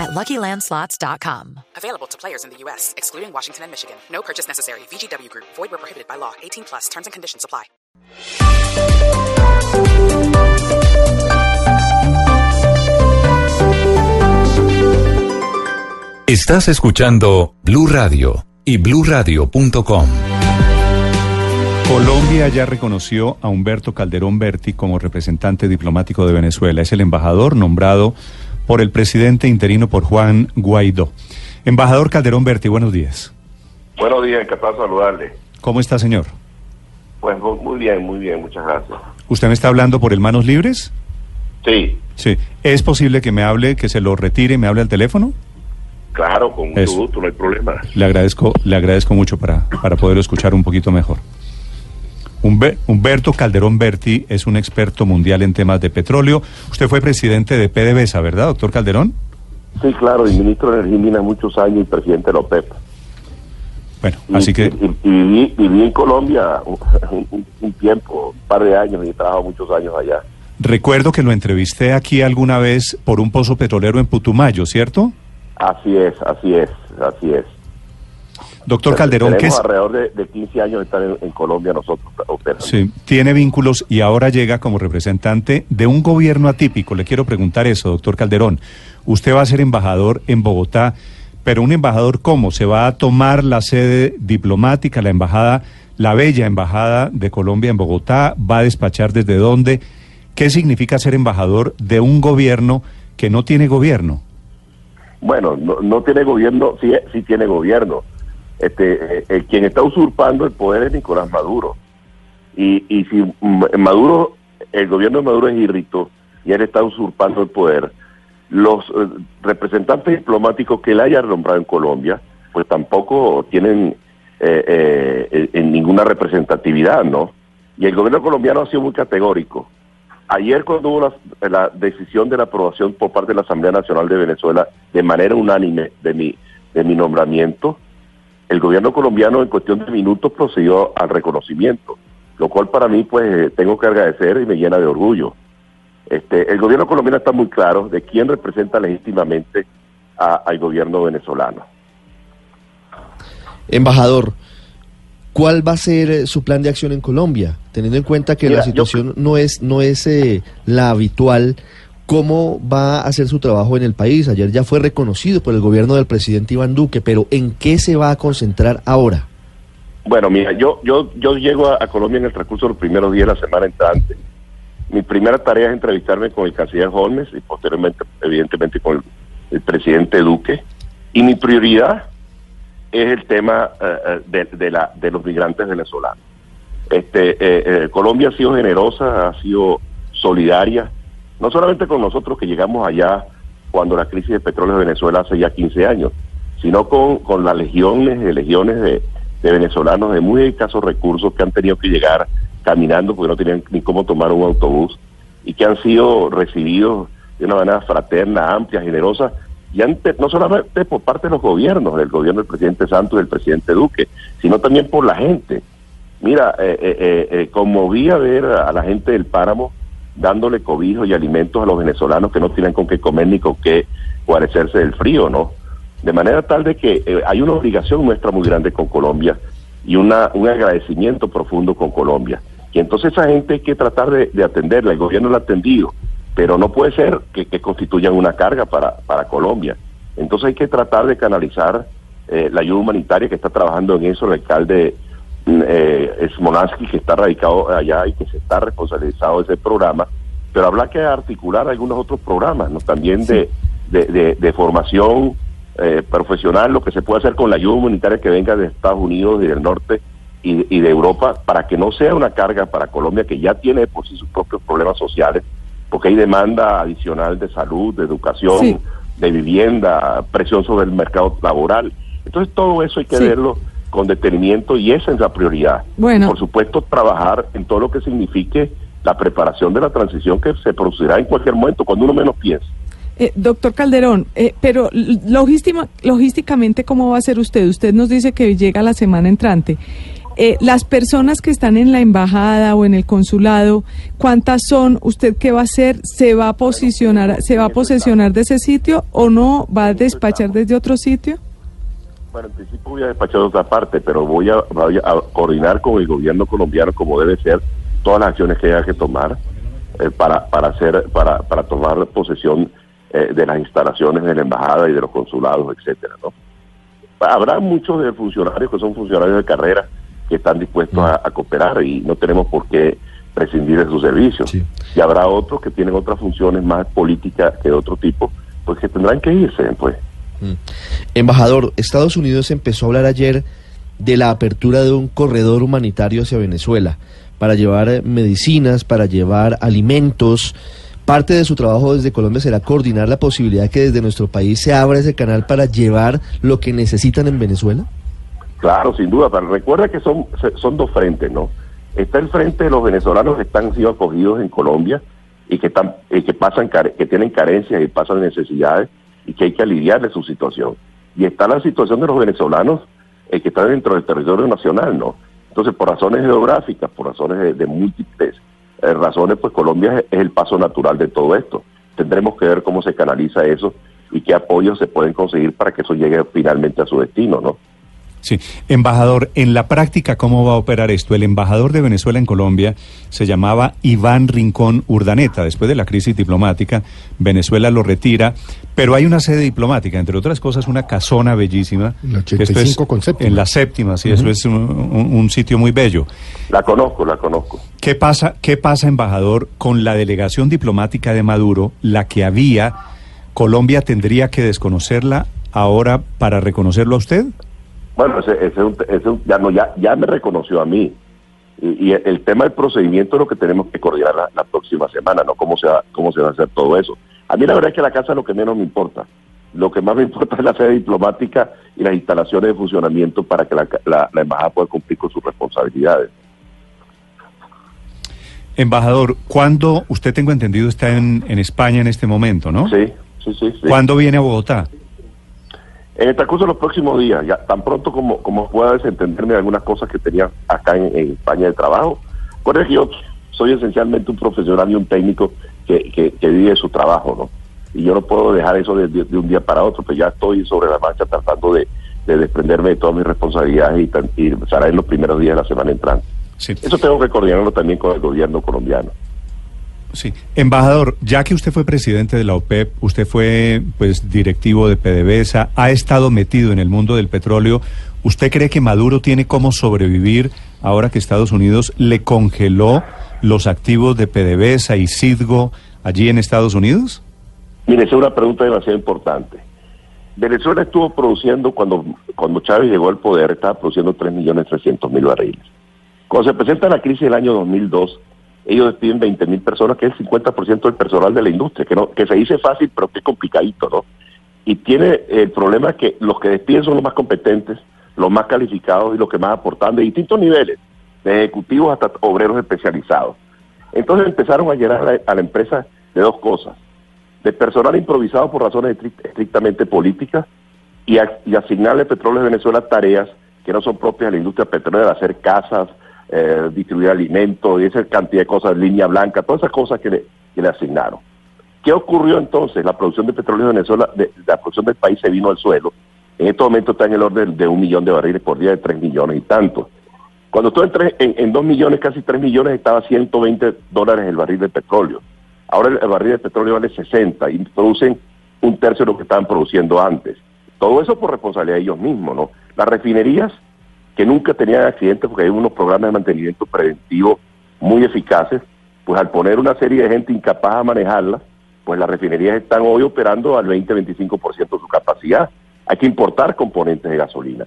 at LuckyLandSlots.com. Available to players in the U.S., excluding Washington and Michigan. No purchase necessary. VGW Group. Void where prohibited by law. 18 plus. Terms and conditions apply. Estás escuchando Blue Radio y bluradio.com. Colombia ya reconoció a Humberto Calderón Berti como representante diplomático de Venezuela. Es el embajador nombrado por el presidente interino por Juan Guaidó. Embajador Calderón Berti, buenos días. Buenos días, encantado de saludarle. ¿Cómo está, señor? Pues muy bien, muy bien, muchas gracias. ¿Usted me está hablando por el Manos Libres? Sí, Sí. ¿Es posible que me hable, que se lo retire, me hable al teléfono? claro, con mucho Eso. gusto, no hay problema. Le agradezco, le agradezco mucho para, para poderlo escuchar un poquito mejor. Humber- Humberto Calderón Berti es un experto mundial en temas de petróleo. Usted fue presidente de PDVSA, ¿verdad, doctor Calderón? Sí, claro, y ministro de Energía y Minas muchos años y presidente de la OPEP. Bueno, Y- así que Y, y viví, viví en Colombia un, un- un tiempo, un par de años, y he trabajado muchos años allá. recuerdo que lo entrevisté aquí alguna vez por un pozo petrolero en Putumayo, ¿cierto? Así es, así es, así es. Doctor Calderón, ¿qué Tenemos es? alrededor de, de 15 años de estar en, en Colombia nosotros operando. Sí, tiene vínculos y ahora llega como representante de un gobierno atípico. Le quiero preguntar eso, doctor Calderón. Usted va a ser embajador en Bogotá, pero un embajador cómo? ¿Se va a tomar la sede diplomática, la embajada, la bella embajada de Colombia en Bogotá? ¿Va a despachar desde dónde? ¿Qué significa ser embajador de un gobierno que no tiene gobierno? Bueno, no, no tiene gobierno, sí, sí tiene gobierno. Este, eh, eh, quien está usurpando el poder es Nicolás Maduro. Y, y si Maduro, el gobierno de Maduro es irrito y él está usurpando el poder, los eh, representantes diplomáticos que él haya nombrado en Colombia, pues tampoco tienen eh, eh, en ninguna representatividad, ¿no? Y el gobierno colombiano ha sido muy categórico. Ayer cuando hubo la, la decisión de la aprobación por parte de la Asamblea Nacional de Venezuela de manera unánime de mi, de mi nombramiento, el gobierno colombiano en cuestión de minutos procedió al reconocimiento, lo cual para mí pues eh, tengo que agradecer y me llena de orgullo. Este, el gobierno colombiano está muy claro de quién representa legítimamente a- al gobierno venezolano. Embajador, ¿cuál va a ser eh, su plan de acción en Colombia? Teniendo en cuenta que Mira, la yo- situación no es, no es eh, la habitual, ¿cómo va a hacer su trabajo en el país? Ayer ya fue reconocido por el gobierno del presidente Iván Duque, pero ¿en qué se va a concentrar ahora? Bueno, mira, yo, yo, yo llego a, Colombia en el transcurso de los primeros días de la semana entrante. Mi primera tarea es entrevistarme con el canciller Holmes y posteriormente, evidentemente, con el, presidente Duque. Y mi prioridad es el tema de, de la, de los migrantes venezolanos. Este, eh, eh, Colombia ha sido generosa, ha sido solidaria, no solamente con nosotros que llegamos allá cuando la crisis de petróleo de Venezuela hace ya 15 años, sino con, con las legiones de legiones de, venezolanos de muy escasos recursos que han tenido que llegar caminando porque no tenían ni cómo tomar un autobús y que han sido recibidos de una manera fraterna, amplia, generosa, y ante, no solamente por parte de los gobiernos, del gobierno del presidente Santos y del presidente Duque, sino también por la gente. Mira, eh, eh, eh, eh, conmoví a ver a la gente del páramo dándole cobijo y alimentos a los venezolanos que no tienen con qué comer ni con qué guarecerse del frío, ¿no? De manera tal de que eh, hay una obligación nuestra muy grande con Colombia y una, un agradecimiento profundo con Colombia. Y entonces esa gente hay que tratar de, de atenderla, el gobierno la ha atendido, pero no puede ser que, que constituyan una carga para, para Colombia. Entonces hay que tratar de canalizar eh, la ayuda humanitaria que está trabajando en eso el alcalde eh, Smonansky, que está radicado allá y que se está responsabilizado de ese programa, pero habrá que articular algunos otros programas, ¿no? también de, de, de- de formación eh, profesional, lo que se puede hacer con la ayuda humanitaria que venga de Estados Unidos y del norte y, y de Europa, para que no sea una carga para Colombia, que ya tiene por sí sus propios problemas sociales, porque hay demanda adicional de salud, de educación, Sí. de vivienda, presión sobre el mercado laboral. Entonces todo eso hay que Sí. verlo con detenimiento y esa es la prioridad. Bueno. Por supuesto, trabajar en todo lo que signifique la preparación de la transición que se producirá en cualquier momento, cuando uno menos piense. Eh, doctor Calderón, eh, pero logístima- logísticamente, ¿cómo va a ser usted? Usted nos dice que llega la semana entrante. Eh, las personas que están en la embajada o en el consulado, ¿cuántas son? ¿Usted qué va a hacer? ¿Se va a posicionar, se va a posesionar de ese sitio o no? ¿Va a despachar desde otro sitio? Bueno, en principio voy a despachar de otra parte, pero voy a, voy a coordinar con el gobierno colombiano como debe ser todas las acciones que haya que tomar eh, para para hacer para para tomar posesión eh, de las instalaciones de la embajada y de los consulados, etcétera, ¿no? Habrá muchos de funcionarios que son funcionarios de carrera que están dispuestos a, a cooperar y no tenemos por qué prescindir de sus servicios. Sí. Y habrá otros que tienen otras funciones más políticas que de otro tipo, pues que tendrán que irse, pues. Embajador, Estados Unidos empezó a hablar ayer de la apertura de un corredor humanitario hacia Venezuela para llevar medicinas, para llevar alimentos. Parte de su trabajo desde Colombia será coordinar la posibilidad que desde nuestro país se abra ese canal para llevar lo que necesitan en Venezuela. Claro, sin duda, pero recuerda que son, son dos frentes, ¿no? Está el frente de los venezolanos que están siendo acogidos en Colombia y que están y que pasan que tienen carencias y pasan necesidades y que hay que aliviar de su situación. Y está la situación de los venezolanos eh, que están dentro del territorio nacional, ¿no? Entonces, por razones geográficas, por razones de, múltiples eh, razones, pues Colombia es, es el paso natural de todo esto. Tendremos que ver cómo se canaliza eso y qué apoyos se pueden conseguir para que eso llegue finalmente a su destino, ¿no? Sí, embajador, en la práctica, ¿cómo va a operar esto? El embajador de Venezuela en Colombia se llamaba Iván Rincón Urdaneta. Después de la crisis diplomática, Venezuela lo retira, pero hay una sede diplomática, entre otras cosas, una casona bellísima. En la que esto 85 con séptima. En la séptima, sí, eso es un, un- un sitio muy bello. La conozco, la conozco. ¿Qué pasa, ¿Qué pasa, embajador, con la delegación diplomática de Maduro, la que había? ¿Colombia tendría que desconocerla ahora para reconocerlo a usted? Bueno, ese, ese es un- ese ya, no, ya, ya me reconoció a mí. Y, y el, el tema del procedimiento es lo que tenemos que coordinar la, la próxima semana, ¿no? ¿Cómo se, va, ¿Cómo se va a hacer todo eso? A mí la verdad es que la casa es lo que menos me importa. Lo que más me importa es la sede diplomática y las instalaciones de funcionamiento para que la, la, la embajada pueda cumplir con sus responsabilidades. Embajador, ¿cuándo, usted tengo entendido, está en, en España en este momento, ¿no? Sí, sí, sí. sí. ¿Cuándo viene a Bogotá? En el transcurso de los próximos días, ya tan pronto como, como pueda desentenderme de algunas cosas que tenía acá en, en España de trabajo. Recuerda que yo soy esencialmente un profesional y un técnico que, que, que vive su trabajo, ¿no? Y yo no puedo dejar eso de, de- de un día para otro, pues ya estoy sobre la marcha tratando de, de desprenderme de todas mis responsabilidades y, y será en los primeros días de la semana entrante. Sí. Eso tengo que coordinarlo también con el gobierno colombiano. Sí. Embajador, ya que usted fue presidente de la OPEP, usted fue pues directivo de PDVSA, ha estado metido en el mundo del petróleo, ¿usted cree que Maduro tiene cómo sobrevivir ahora que Estados Unidos le congeló los activos de PDVSA y Citgo allí en Estados Unidos? Mire, esa es una pregunta demasiado importante. Venezuela estuvo produciendo, cuando, cuando Chávez llegó al poder, estaba produciendo 3.300.000 barriles. Cuando se presenta la crisis del año 2002, ellos despiden 20.000 personas, que es el 50% del personal de la industria, que, no, que se dice fácil, pero que es complicadito, ¿no? Y tiene el problema que los que despiden son los más competentes, los más calificados y los que más aportan de distintos niveles, de ejecutivos hasta obreros especializados. Entonces empezaron a llenar a la, empresa de dos cosas de personal improvisado por razones estric- estrictamente políticas y, a- y asignarle a Petróleo de Venezuela tareas que no son propias de la industria petrolera, hacer casas, eh, distribuir alimentos y esa cantidad de cosas, línea blanca, todas esas cosas que le, que le asignaron. ¿Qué ocurrió entonces? La producción de petróleo de Venezuela, de- la producción del país se vino al suelo. En este momento está en el orden de un millón de barriles por día, de tres millones y tanto. Cuando tú en, en dos millones, casi tres millones, estaba a 120 dólares el barril de petróleo. Ahora el, el barril de petróleo vale 60 y producen un tercio de lo que estaban produciendo antes. Todo eso por responsabilidad de ellos mismos, ¿no? Las refinerías, que nunca tenían accidentes porque hay unos programas de mantenimiento preventivo muy eficaces, pues al poner una serie de gente incapaz a manejarlas, pues las refinerías están hoy operando al 20-25% de su capacidad. Hay que importar componentes de gasolina.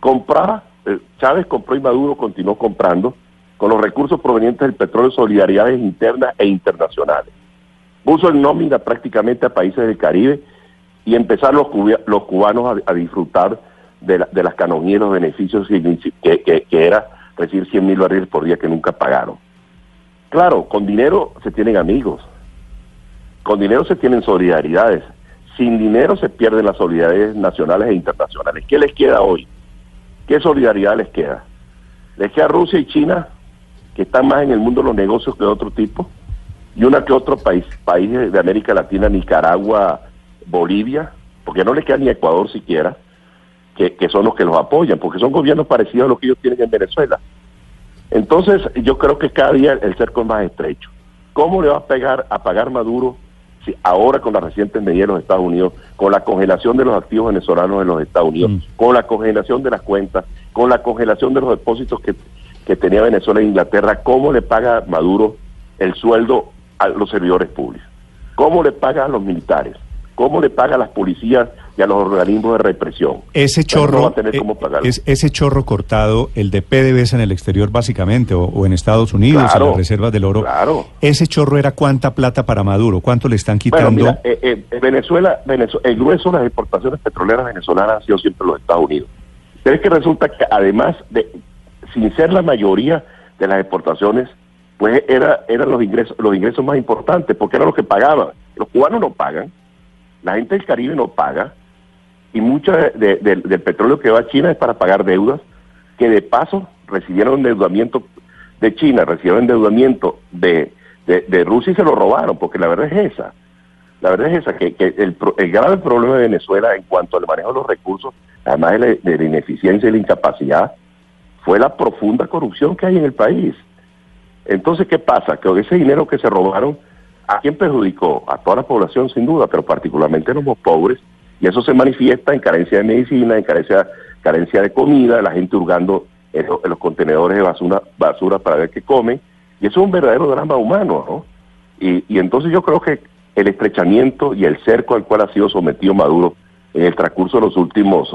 Comprar, eh, Chávez compró y Maduro continuó comprando con los recursos provenientes del petróleo, solidaridades internas e internacionales. Puso en nómina prácticamente a países del Caribe y empezar los, cubanos a disfrutar de, la- de las canonías y los beneficios que, que- era recibir 100 mil barriles por día que nunca pagaron. Claro, con dinero se tienen amigos, con dinero se tienen solidaridades, sin dinero se pierden las solidaridades nacionales e internacionales. ¿Qué les queda hoy? ¿Qué solidaridad les queda? Les queda Rusia y China, que están más en el mundo de los negocios que de otro tipo, y una que otro país, país de de América Latina, Nicaragua, Bolivia, porque no les queda ni Ecuador siquiera, que, que son los que los apoyan, porque son gobiernos parecidos a los que ellos tienen en Venezuela. Entonces, yo creo que cada día el cerco es más estrecho. ¿Cómo le va a pegar a pagar Maduro si ahora con las recientes medidas de los Estados Unidos, con la congelación de los activos venezolanos en los Estados Unidos, Mm. con la congelación de las cuentas, con la congelación de los depósitos que, que tenía Venezuela e Inglaterra, cómo le paga Maduro el sueldo a los servidores públicos? ¿Cómo le paga a los militares? ¿Cómo le paga a las policías y a los organismos de represión? Ese no chorro, va a tener eh, cómo es, ese chorro cortado, el de PDVSA en el exterior básicamente, o, o en Estados Unidos, en Claro, las reservas del oro. claro. Ese chorro era cuánta plata para Maduro, cuánto le están Bueno, quitando. mira, eh, eh, Venezuela, Venezu- el grueso de las exportaciones petroleras venezolanas han sido siempre los Estados Unidos. Pero es que resulta que además de, sin ser la mayoría de las exportaciones, pues era, eran los ingresos, los ingresos más importantes, porque eran los que pagaban. Los cubanos no pagan, la gente del Caribe no paga, y mucho de- de- del- petróleo que va a China es para pagar deudas, que de paso recibieron endeudamiento de China, recibieron endeudamiento de, de, Rusia y se lo robaron, porque la verdad es esa. La verdad es esa, que, que el, el grave problema de Venezuela en cuanto al manejo de los recursos, además de la, de la ineficiencia y la incapacidad, fue la profunda corrupción que hay en el país. Entonces, ¿qué pasa? Que ese dinero que se robaron, ¿a quién perjudicó? A toda la población, sin duda, pero particularmente a los más pobres, y eso se manifiesta en carencia de medicina, en carencia, carencia de comida, la gente hurgando en, lo- en los contenedores de basura, basura para ver qué comen, y eso es un verdadero drama humano, ¿no? Y, y entonces yo creo que el estrechamiento y el cerco al cual ha sido sometido Maduro en el transcurso de los últimos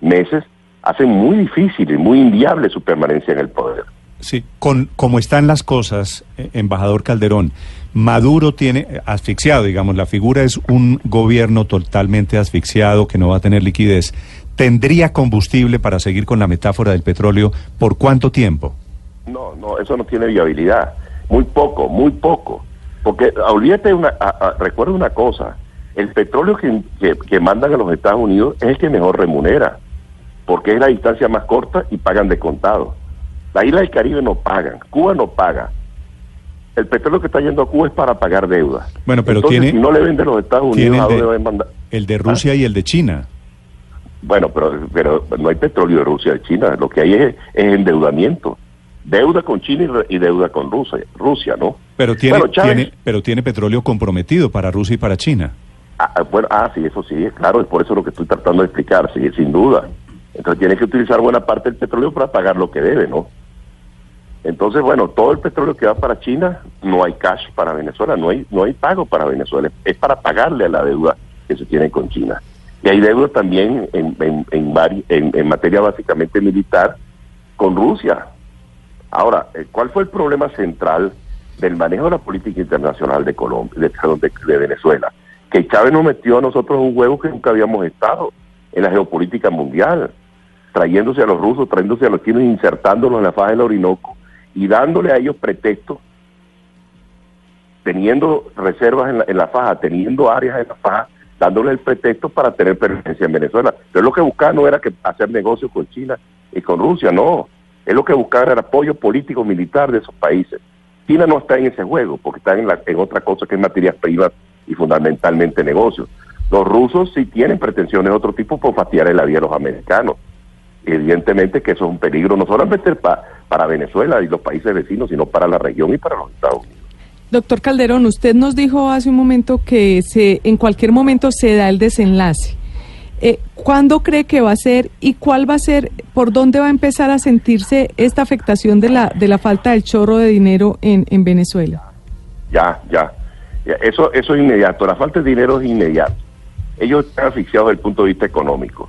meses hacen muy difícil y muy inviable su permanencia en el poder. Sí, con como están las cosas, eh, embajador Calderón, Maduro tiene eh, asfixiado, digamos, la figura es un gobierno totalmente asfixiado que no va a tener liquidez. ¿Tendría combustible para seguir con la metáfora del petróleo por cuánto tiempo? No, no, eso no tiene viabilidad. Muy poco, muy poco. Porque ah, olvídate, una, ah, ah, recuerda una cosa, el petróleo que, que, que mandan a los Estados Unidos es el que mejor remunera, porque es la distancia más corta y pagan de contado. La isla del Caribe no pagan, Cuba no paga. El petróleo que está yendo a Cuba es para pagar deudas. Bueno, pero Entonces, tiene- si no le venden los Estados Unidos, ¿a el dónde de, mandar? el de Rusia y el de China. Bueno, pero, pero no hay petróleo de Rusia y de China. Lo que hay es, es endeudamiento. Deuda con China y, y deuda con Rusia, Rusia, ¿no? Pero tiene, Bueno, Chávez- tiene, pero tiene petróleo comprometido para Rusia y para China. Ah, ah, bueno, ah, sí, eso sí, es claro, es por eso lo que estoy tratando de explicar, sí, sin duda. Entonces tiene que utilizar buena parte del petróleo para pagar lo que debe, ¿no? Entonces, bueno, todo el petróleo que va para China, no hay cash para Venezuela, no hay, no hay pago para Venezuela, es para pagarle a la deuda que se tiene con China. Y hay deuda también en, en, en, materia básicamente militar con Rusia. Ahora, eh, ¿cuál fue el problema central del manejo de la política internacional de Colombia, de, de- Venezuela? Que Chávez nos metió a nosotros un huevo que nunca habíamos estado en la geopolítica mundial, trayéndose a los rusos, trayéndose a los chinos, insertándolos en la faja del Orinoco y dándole a ellos pretextos, teniendo reservas en la, en la faja, teniendo áreas en la faja, dándole el pretexto para tener presencia en Venezuela. Pero lo que buscaban no era que hacer negocios con China y con Rusia, no. Es lo que buscaban era apoyo político militar de esos países. China no está en ese juego, porque está en, la, en otra cosa que es materias primas y fundamentalmente negocios. Los rusos sí tienen pretensiones de otro tipo por fastidiar la vida a los americanos. Evidentemente que eso es un peligro no solamente pa- para Venezuela y los países vecinos, sino para la región y para los Estados Unidos. Doctor Calderón, usted nos dijo hace un momento que se, en cualquier momento se da el desenlace. Eh, ¿Cuándo cree que va a ser y cuál va a ser, por dónde va a empezar a sentirse esta afectación de la, de la falta del chorro de dinero en, en Venezuela? Ya, ya. Ya, Eso, eso es inmediato. La falta de dinero es inmediato. Ellos están asfixiados desde el punto de vista económico.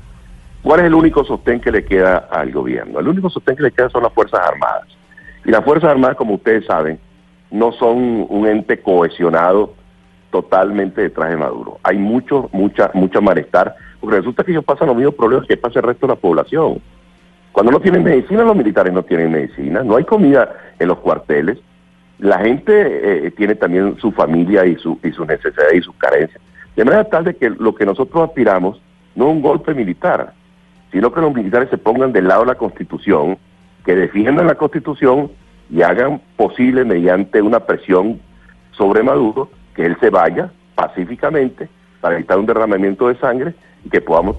¿Cuál es el único sostén que le queda al gobierno? El único sostén que le queda son las Fuerzas Armadas. Y las Fuerzas Armadas, como ustedes saben, no son un ente cohesionado totalmente detrás de Maduro. Hay mucho, mucha, mucha malestar, porque resulta que ellos pasan los mismos problemas que pasa el resto de la población. Cuando no tienen medicina, los militares no tienen medicina, no hay comida en los cuarteles, la gente eh, tiene también su familia y, su, y sus necesidades y sus carencias. De manera tal de que lo que nosotros aspiramos no es un golpe militar, sino que los militares se pongan del lado de la Constitución, que defiendan la Constitución y hagan posible mediante una presión sobre Maduro que él se vaya pacíficamente para evitar un derramamiento de sangre y que podamos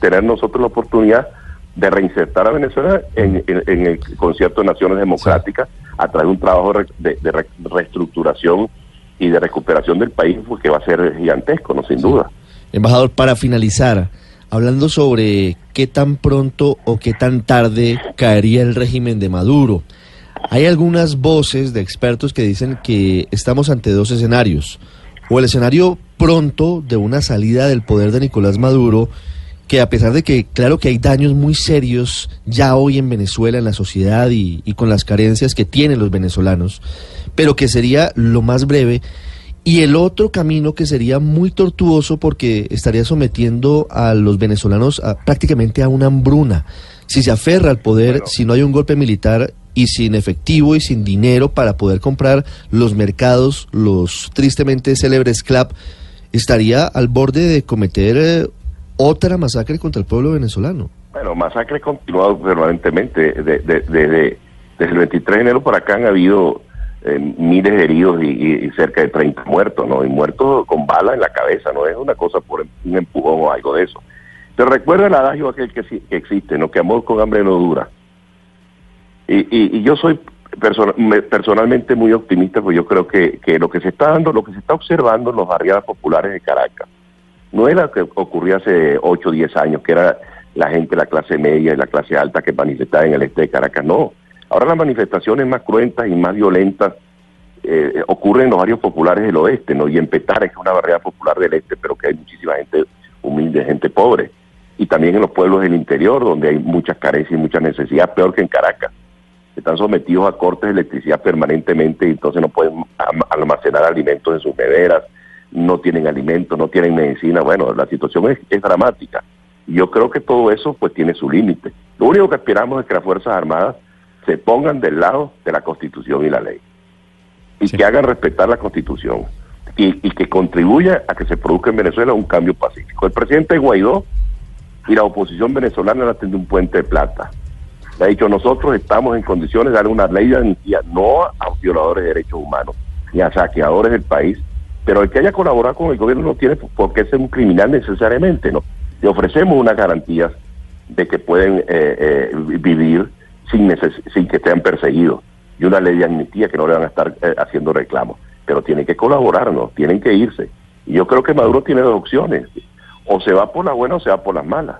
tener nosotros la oportunidad de reinsertar a Venezuela en, el concierto de naciones democráticas a través de un trabajo de, reestructuración y de recuperación del país pues, que va a ser gigantesco, no sin duda. Embajador, para finalizar, hablando sobre qué tan pronto o qué tan tarde caería el régimen de Maduro, hay algunas voces de expertos que dicen que estamos ante dos escenarios. O el escenario pronto de una salida del poder de Nicolás Maduro, que a pesar de que claro que hay daños muy serios ya hoy en Venezuela, en la sociedad y, y con las carencias que tienen los venezolanos, pero que sería lo más breve, y el otro camino que sería muy tortuoso porque estaría sometiendo a los venezolanos prácticamente a una hambruna. Si se aferra al poder, si no hay un golpe militar y sin efectivo y sin dinero para poder comprar los mercados, los tristemente célebres CLAP, estaría al borde de cometer eh, otra masacre contra el pueblo venezolano. Bueno, masacre continuado permanentemente. desde el 23 de enero para acá han habido eh, miles de heridos y, cerca de 30 muertos, ¿no? Y muertos con bala en la cabeza, no es una cosa por un empujón o algo de eso. Pero recuerda el adagio aquel que, existe, ¿no? Que amor con hambre no dura. Y, yo soy personalmente muy optimista, porque yo creo que, que lo que se está dando, lo que se está observando en los barriadas populares de Caracas, no es lo que ocurría hace 8 o 10 años, que era la gente la clase media y la clase alta que manifestaba en el este de Caracas, no Ahora las manifestaciones más cruentas y más violentas eh, ocurren en los barrios populares del oeste, ¿no? Y en Petare, que es una barriada popular del este, pero que hay muchísima gente humilde, gente pobre. Y también en los pueblos del interior, donde hay muchas carencias y muchas necesidades, peor que en Caracas. Están sometidos a cortes de electricidad permanentemente y entonces no pueden almacenar alimentos en sus neveras, no tienen alimentos, no tienen medicina. Bueno, la situación es, es dramática. Y yo creo que todo eso pues tiene su límite. Lo único que aspiramos es que las Fuerzas Armadas se pongan del lado de la Constitución y la ley y que hagan respetar la Constitución y, que contribuya a que se produzca en Venezuela un cambio pacífico. El presidente Guaidó y la oposición venezolana le han un puente de plata. Le ha dicho, nosotros estamos en condiciones de dar una ley de amnistía no a violadores de derechos humanos ni a saqueadores del país, pero el que haya colaborado con el gobierno no tiene por qué ser un criminal necesariamente, ¿no? Le ofrecemos unas garantías de que pueden eh, eh, vivir sin, sin que estén perseguidos y una ley de amnistía que no le van a estar eh, haciendo reclamos. Pero tienen que colaborarnos, tienen que irse. Y yo creo que Maduro tiene dos opciones. O se va por las buenas o se va por las malas.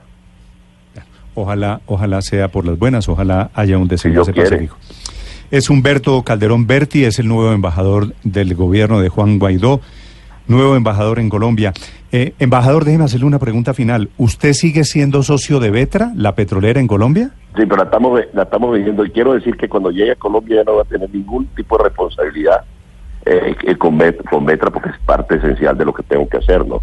Ojalá, ojalá sea por las buenas, ojalá haya un desenlace pacífico. Es Humberto Calderón Berti, es el nuevo embajador del gobierno de Juan Guaidó nuevo embajador en Colombia. Eh, embajador, déjeme hacerle una pregunta final. ¿Usted sigue siendo socio de Betra, la petrolera en Colombia? Sí, pero la estamos, la estamos viviendo y quiero decir que cuando llegue a Colombia ya no va a tener ningún tipo de responsabilidad eh, con, Betra, porque es parte esencial de lo que tengo que hacer, ¿no?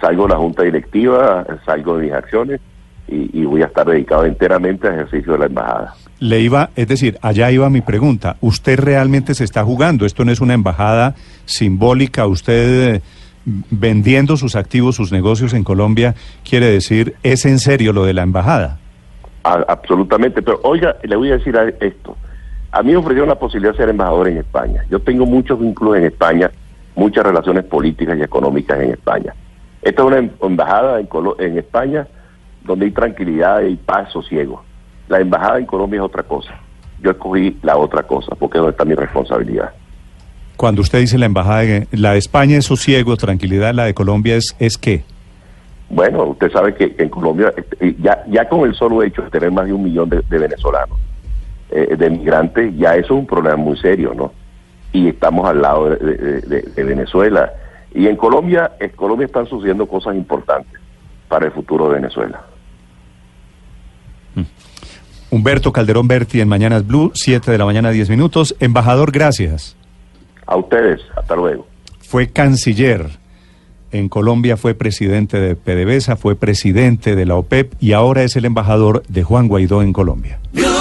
Salgo de la junta directiva, salgo de mis acciones y voy a estar dedicado enteramente al ejercicio de la embajada. Le iba, es decir, allá iba mi pregunta. ¿Usted realmente se está jugando? Esto no es una embajada simbólica. Usted eh, vendiendo sus activos, sus negocios en Colombia, quiere decir, ¿es en serio lo de la embajada? absolutamente. Pero oiga, le voy a decir esto. A mí me ofrecieron la posibilidad de ser embajador en España. Yo tengo muchos vínculos en España, muchas relaciones políticas y económicas en España. Esta es una em-, embajada en, en España donde hay tranquilidad y paz, sosiego la embajada en Colombia es otra cosa. Yo escogí la otra cosa, porque es donde está mi responsabilidad. Cuando usted dice la embajada, la de España es sosiego, tranquilidad, la de Colombia es, es qué? Bueno, usted sabe que, en Colombia, este, ya, ya con el solo hecho de tener más de un millón de, venezolanos, eh, de migrantes, ya eso es un problema muy serio, ¿no? Y estamos al lado de, Venezuela. Y en Colombia, en Colombia están sucediendo cosas importantes para el futuro de Venezuela. Humberto Calderón Berti en Mañanas Blue, 7 de la mañana, 10 minutos. Embajador, gracias. A ustedes, hasta luego. Fue canciller en Colombia fue presidente de PDVSA, fue presidente de la OPEP y ahora es el embajador de Juan Guaidó en Colombia. Blue